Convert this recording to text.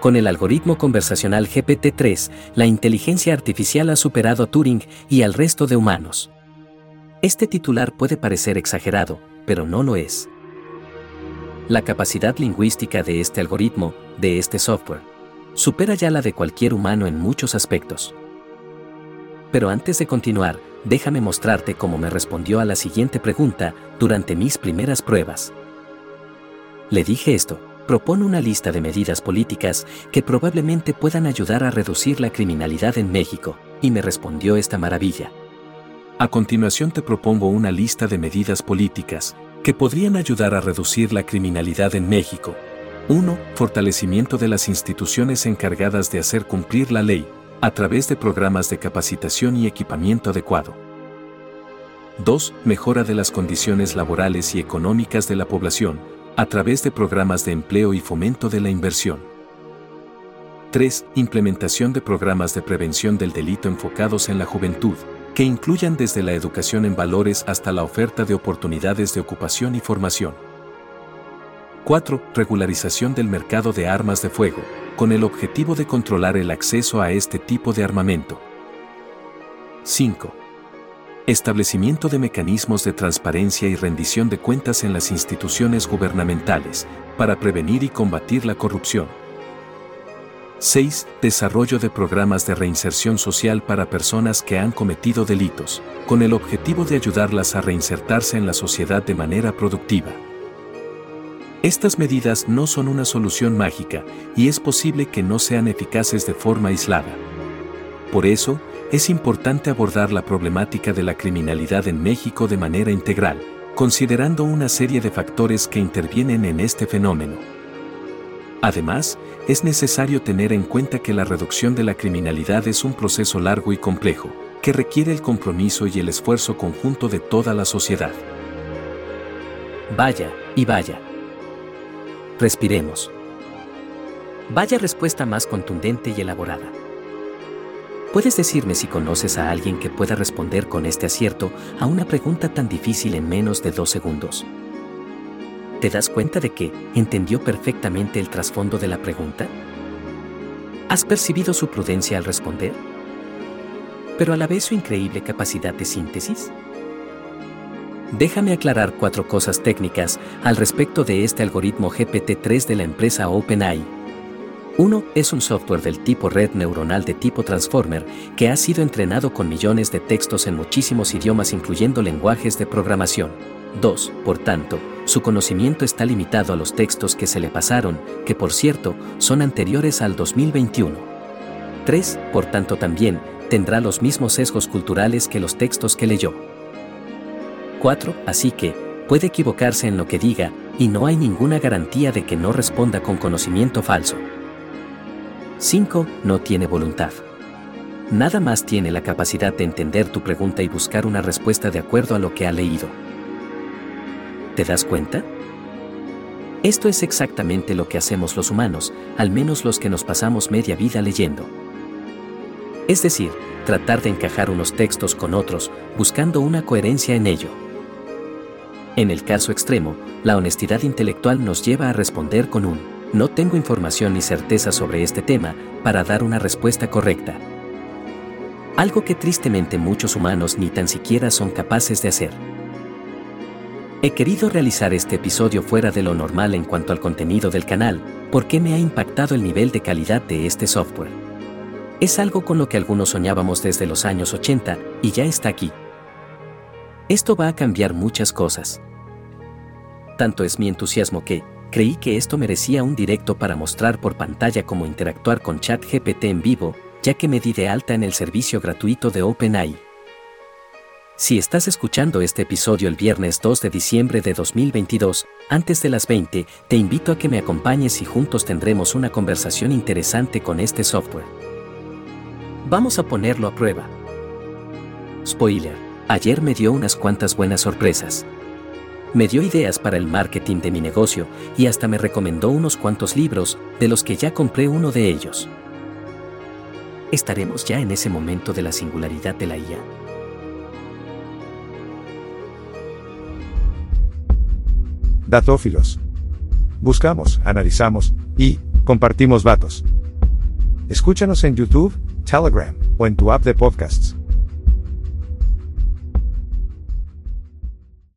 Con el algoritmo conversacional GPT-3, la inteligencia artificial ha superado a Turing y al resto de humanos. Este titular puede parecer exagerado, pero no lo es. La capacidad lingüística de este algoritmo, de este software, supera ya la de cualquier humano en muchos aspectos. Pero antes de continuar, déjame mostrarte cómo me respondió a la siguiente pregunta durante mis primeras pruebas. Le dije esto propone una lista de medidas políticas que probablemente puedan ayudar a reducir la criminalidad en México, y me respondió esta maravilla. A continuación te propongo una lista de medidas políticas que podrían ayudar a reducir la criminalidad en México. 1. Fortalecimiento de las instituciones encargadas de hacer cumplir la ley, a través de programas de capacitación y equipamiento adecuado. 2. Mejora de las condiciones laborales y económicas de la población, a través de programas de empleo y fomento de la inversión. 3. Implementación de programas de prevención del delito enfocados en la juventud, que incluyan desde la educación en valores hasta la oferta de oportunidades de ocupación y formación. 4. Regularización del mercado de armas de fuego, con el objetivo de controlar el acceso a este tipo de armamento. 5 establecimiento de mecanismos de transparencia y rendición de cuentas en las instituciones gubernamentales, para prevenir y combatir la corrupción. 6. Desarrollo de programas de reinserción social para personas que han cometido delitos, con el objetivo de ayudarlas a reinsertarse en la sociedad de manera productiva. Estas medidas no son una solución mágica y es posible que no sean eficaces de forma aislada. Por eso, es importante abordar la problemática de la criminalidad en México de manera integral, considerando una serie de factores que intervienen en este fenómeno. Además, es necesario tener en cuenta que la reducción de la criminalidad es un proceso largo y complejo, que requiere el compromiso y el esfuerzo conjunto de toda la sociedad. Vaya, y vaya. Respiremos. Vaya respuesta más contundente y elaborada. ¿Puedes decirme si conoces a alguien que pueda responder con este acierto a una pregunta tan difícil en menos de dos segundos? ¿Te das cuenta de que entendió perfectamente el trasfondo de la pregunta? ¿Has percibido su prudencia al responder? Pero a la vez su increíble capacidad de síntesis? Déjame aclarar cuatro cosas técnicas al respecto de este algoritmo GPT-3 de la empresa OpenAI 1 es un software del tipo red neuronal de tipo transformer que ha sido entrenado con millones de textos en muchísimos idiomas incluyendo lenguajes de programación. 2. Por tanto, su conocimiento está limitado a los textos que se le pasaron, que por cierto, son anteriores al 2021. 3. Por tanto también, tendrá los mismos sesgos culturales que los textos que leyó. 4. Así que, puede equivocarse en lo que diga, y no hay ninguna garantía de que no responda con conocimiento falso. 5. No tiene voluntad. Nada más tiene la capacidad de entender tu pregunta y buscar una respuesta de acuerdo a lo que ha leído. ¿Te das cuenta? Esto es exactamente lo que hacemos los humanos, al menos los que nos pasamos media vida leyendo. Es decir, tratar de encajar unos textos con otros, buscando una coherencia en ello. En el caso extremo, la honestidad intelectual nos lleva a responder con un no tengo información ni certeza sobre este tema para dar una respuesta correcta. Algo que tristemente muchos humanos ni tan siquiera son capaces de hacer. He querido realizar este episodio fuera de lo normal en cuanto al contenido del canal, porque me ha impactado el nivel de calidad de este software. Es algo con lo que algunos soñábamos desde los años 80 y ya está aquí. Esto va a cambiar muchas cosas. Tanto es mi entusiasmo que, Creí que esto merecía un directo para mostrar por pantalla cómo interactuar con ChatGPT en vivo, ya que me di de alta en el servicio gratuito de OpenAI. Si estás escuchando este episodio el viernes 2 de diciembre de 2022, antes de las 20, te invito a que me acompañes y juntos tendremos una conversación interesante con este software. Vamos a ponerlo a prueba. Spoiler, ayer me dio unas cuantas buenas sorpresas. Me dio ideas para el marketing de mi negocio y hasta me recomendó unos cuantos libros, de los que ya compré uno de ellos. ¿Estaremos ya en ese momento de la singularidad de la IA? Datófilos. Buscamos, analizamos y compartimos vatos. Escúchanos en YouTube, Telegram o en tu app de podcasts.